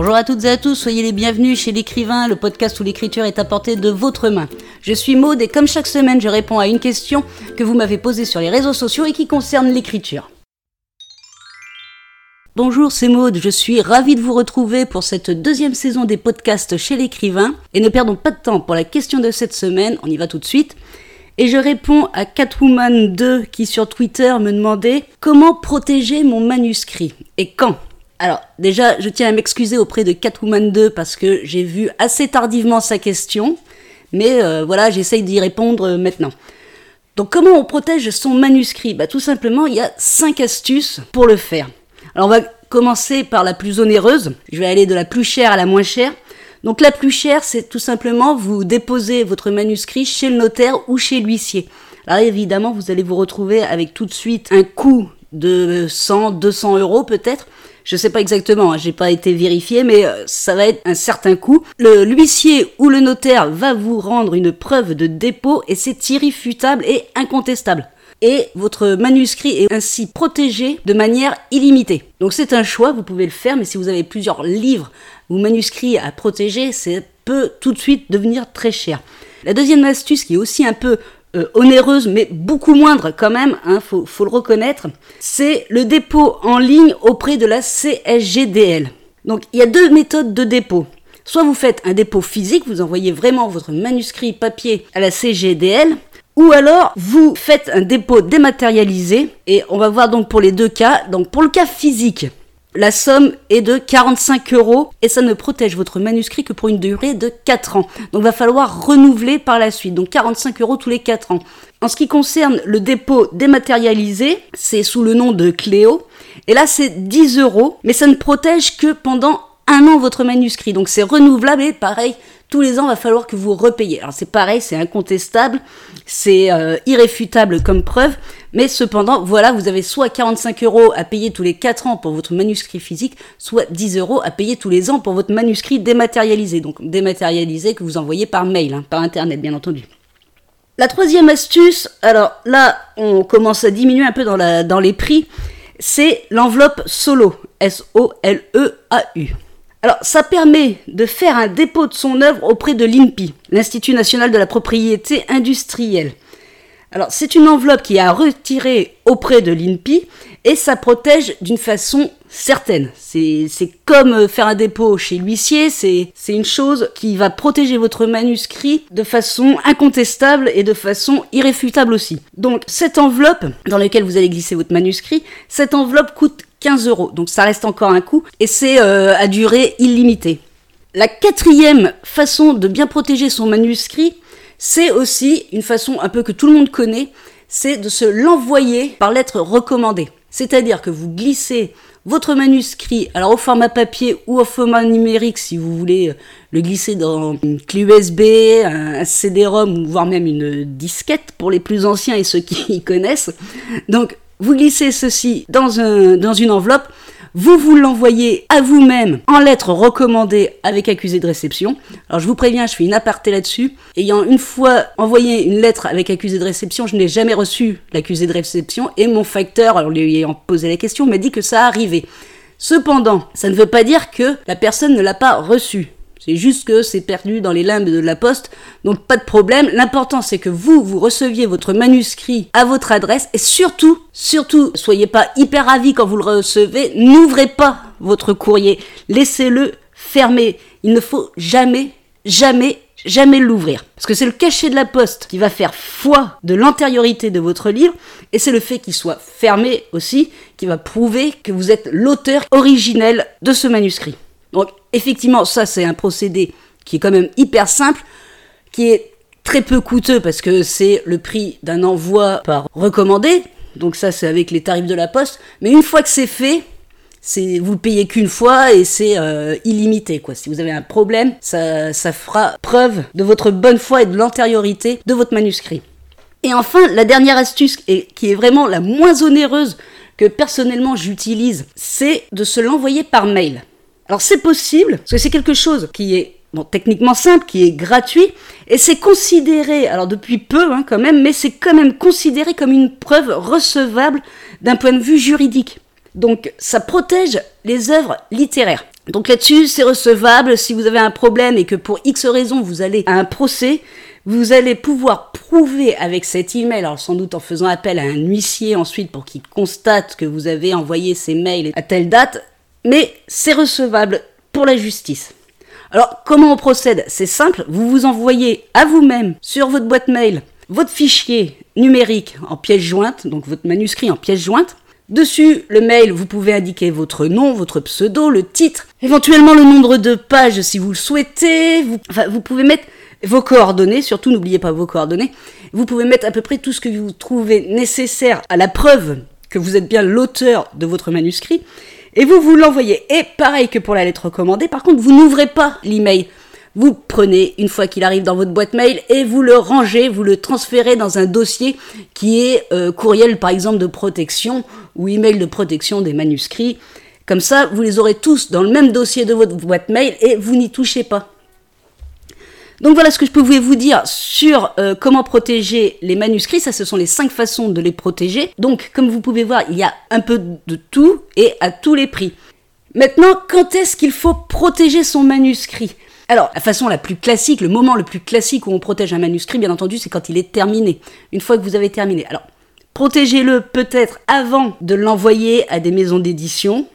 Bonjour à toutes et à tous, soyez les bienvenus chez l'écrivain, le podcast où l'écriture est apportée de votre main. Je suis Maude et comme chaque semaine, je réponds à une question que vous m'avez posée sur les réseaux sociaux et qui concerne l'écriture. Bonjour, c'est Maude, je suis ravie de vous retrouver pour cette deuxième saison des podcasts chez l'écrivain. Et ne perdons pas de temps pour la question de cette semaine, on y va tout de suite. Et je réponds à Catwoman2 qui sur Twitter me demandait comment protéger mon manuscrit? Et quand? Alors déjà, je tiens à m'excuser auprès de Catwoman2 parce que j'ai vu assez tardivement sa question, mais euh, voilà, j'essaye d'y répondre euh, maintenant. Donc comment on protège son manuscrit? Bah tout simplement, il y a 5 astuces pour le faire. Alors on va commencer par la plus onéreuse, je vais aller de la plus chère à la moins chère. Donc la plus chère, c'est tout simplement vous déposez votre manuscrit chez le notaire ou chez l'huissier. Alors évidemment, vous allez vous retrouver avec tout de suite un coût de 100, 200 euros peut-être. Je sais pas exactement, hein, j'ai pas été vérifié, mais euh, ça va être un certain coût. L'huissier ou le notaire va vous rendre une preuve de dépôt et c'est irréfutable et incontestable et votre manuscrit est ainsi protégé de manière illimitée. Donc c'est un choix, vous pouvez le faire, mais si vous avez plusieurs livres ou manuscrits à protéger, ça peut tout de suite devenir très cher. La deuxième astuce qui est aussi un peu euh, onéreuse, mais beaucoup moindre quand même, hein, faut, faut le reconnaître, c'est le dépôt en ligne auprès de la CSGDL. Donc il y a deux méthodes de dépôt. Soit vous faites un dépôt physique, vous envoyez vraiment votre manuscrit papier à la CGDL, ou alors, vous faites un dépôt dématérialisé, et on va voir donc pour les deux cas. Donc pour le cas physique, la somme est de 45 euros et ça ne protège votre manuscrit que pour une durée de 4 ans. Donc va falloir renouveler par la suite. Donc 45 euros tous les 4 ans. En ce qui concerne le dépôt dématérialisé, c'est sous le nom de Cléo. Et là c'est 10 euros, mais ça ne protège que pendant un an votre manuscrit. Donc c'est renouvelable et pareil, tous les ans, va falloir que vous repayiez. Alors c'est pareil, c'est incontestable, c'est euh, irréfutable comme preuve, mais cependant, voilà, vous avez soit 45 euros à payer tous les 4 ans pour votre manuscrit physique, soit 10 euros à payer tous les ans pour votre manuscrit dématérialisé. Donc dématérialisé que vous envoyez par mail, hein, par internet bien entendu. La troisième astuce, alors là, on commence à diminuer un peu dans les prix, c'est l'enveloppe solo, S-O-L-E-A-U. Alors, ça permet de faire un dépôt de son œuvre auprès de l'INPI, l'Institut national de la propriété industrielle. Alors, c'est une enveloppe qui est à retirer auprès de l'INPI et ça protège d'une façon certaine. C'est comme faire un dépôt chez l'huissier, c'est une chose qui va protéger votre manuscrit de façon incontestable et de façon irréfutable aussi. Donc, cette enveloppe dans laquelle vous allez glisser votre manuscrit, cette enveloppe coûte 15 euros. Donc ça reste encore un coût et c'est euh, à durée illimitée. La quatrième façon de bien protéger son manuscrit, c'est aussi une façon un peu que tout le monde connaît, c'est de se l'envoyer par lettre recommandée. C'est-à-dire que vous glissez votre manuscrit, alors au format papier ou au format numérique si vous voulez euh, le glisser dans une clé USB, un CD-ROM voire même une disquette pour les plus anciens et ceux qui y connaissent. Vous glissez ceci dans, un, dans une enveloppe, vous vous l'envoyez à vous-même en lettre recommandée avec accusé de réception. Alors je vous préviens, je fais une aparté là-dessus. Ayant une fois envoyé une lettre avec accusé de réception, je n'ai jamais reçu l'accusé de réception et mon facteur, alors lui ayant posé la question, m'a dit que ça arrivait. Cependant, ça ne veut pas dire que la personne ne l'a pas reçu. C'est juste que c'est perdu dans les limbes de la poste, donc pas de problème. L'important c'est que vous, vous receviez votre manuscrit à votre adresse et surtout, surtout, soyez pas hyper ravis quand vous le recevez, n'ouvrez pas votre courrier, laissez-le fermé. Il ne faut jamais, jamais, jamais l'ouvrir. Parce que c'est le cachet de la poste qui va faire foi de l'antériorité de votre livre, et c'est le fait qu'il soit fermé aussi qui va prouver que vous êtes l'auteur originel de ce manuscrit. Donc effectivement, ça c'est un procédé qui est quand même hyper simple, qui est très peu coûteux parce que c'est le prix d'un envoi par recommandé. Donc ça c'est avec les tarifs de la poste. Mais une fois que c'est fait, c'est vous payez qu'une fois et c'est euh, illimité quoi. Si vous avez un problème, ça, ça fera preuve de votre bonne foi et de l'antériorité de votre manuscrit. Et enfin, la dernière astuce et qui est vraiment la moins onéreuse que personnellement j'utilise, c'est de se l'envoyer par mail. Alors c'est possible, parce que c'est quelque chose qui est techniquement simple, qui est gratuit, et c'est considéré, alors depuis peu hein, quand même, mais c'est quand même considéré comme une preuve recevable d'un point de vue juridique. Donc ça protège les œuvres littéraires. Donc là-dessus, c'est recevable. Si vous avez un problème et que pour X raison vous allez à un procès, vous allez pouvoir prouver avec cet email, alors sans doute en faisant appel à un huissier ensuite pour qu'il constate que vous avez envoyé ces mails à telle date, mais c'est recevable pour la justice. Alors comment on procède? C'est simple, vous vous envoyez à vous-même sur votre boîte mail votre fichier numérique en pièce jointe, donc votre manuscrit en pièce jointe. Dessus, le mail, vous pouvez indiquer votre nom, votre pseudo, le titre, éventuellement le nombre de pages si vous le souhaitez. Vous, vous pouvez mettre vos coordonnées, surtout n'oubliez pas vos coordonnées. Vous pouvez mettre à peu près tout ce que vous trouvez nécessaire à la preuve que vous êtes bien l'auteur de votre manuscrit. Et vous vous l'envoyez. Et pareil que pour la lettre recommandée, par contre, vous n'ouvrez pas l'email. Vous prenez une fois qu'il arrive dans votre boîte mail et vous le rangez, vous le transférez dans un dossier qui est euh, courriel par exemple de protection ou email de protection des manuscrits. Comme ça, vous les aurez tous dans le même dossier de votre boîte mail et vous n'y touchez pas. Donc voilà ce que je pouvais vous dire sur euh, comment protéger les manuscrits. Ça, ce sont les cinq façons de les protéger. Donc, comme vous pouvez voir, il y a un peu de tout et à tous les prix. Maintenant, quand est-ce qu'il faut protéger son manuscrit? Alors, la façon la plus classique, le moment le plus classique où on protège un manuscrit, bien entendu, c'est quand il est terminé. Une fois que vous avez terminé. Alors, protégez-le peut-être avant de l'envoyer à des maisons d'édition.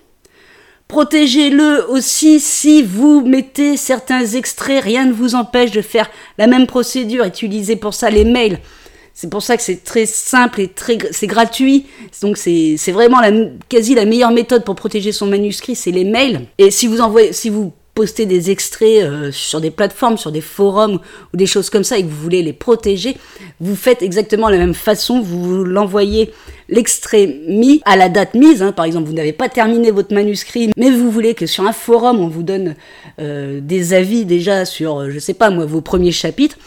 Protégez-le aussi si vous mettez certains extraits, rien ne vous empêche de faire la même procédure, utilisez pour ça les mails. C'est pour ça que c'est très simple et très c'est gratuit. Donc c'est vraiment la, quasi la meilleure méthode pour protéger son manuscrit, c'est les mails. Et si vous envoyez si vous poster des extraits euh, sur des plateformes, sur des forums ou des choses comme ça et que vous voulez les protéger, vous faites exactement la même façon, vous l'envoyez l'extrait mis à la date mise, hein. par exemple vous n'avez pas terminé votre manuscrit, mais vous voulez que sur un forum on vous donne euh, des avis déjà sur, euh, je sais pas moi, vos premiers chapitres,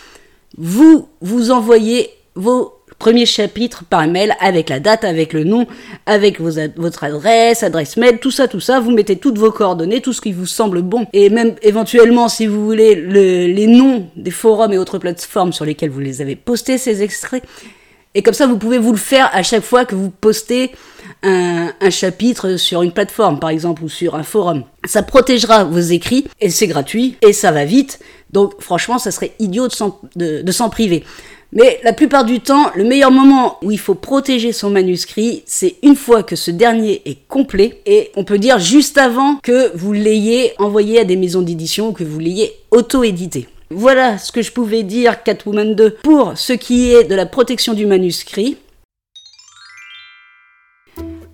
vous vous envoyez vos premier chapitre par mail avec la date, avec le nom, avec votre adresse, adresse mail, tout ça, tout ça. Vous mettez toutes vos coordonnées, tout ce qui vous semble bon. Et même éventuellement, si vous voulez, les noms des forums et autres plateformes sur lesquelles vous les avez postés, ces extraits. Et comme ça, vous pouvez vous le faire à chaque fois que vous postez un, chapitre sur une plateforme, par exemple, ou sur un forum. Ça protégera vos écrits, et c'est gratuit, et ça va vite. Donc franchement, ça serait idiot de s'en priver. Mais la plupart du temps, le meilleur moment où il faut protéger son manuscrit, c'est une fois que ce dernier est complet et on peut dire juste avant que vous l'ayez envoyé à des maisons d'édition ou que vous l'ayez auto-édité. Voilà ce que je pouvais dire Catwoman 2 pour ce qui est de la protection du manuscrit.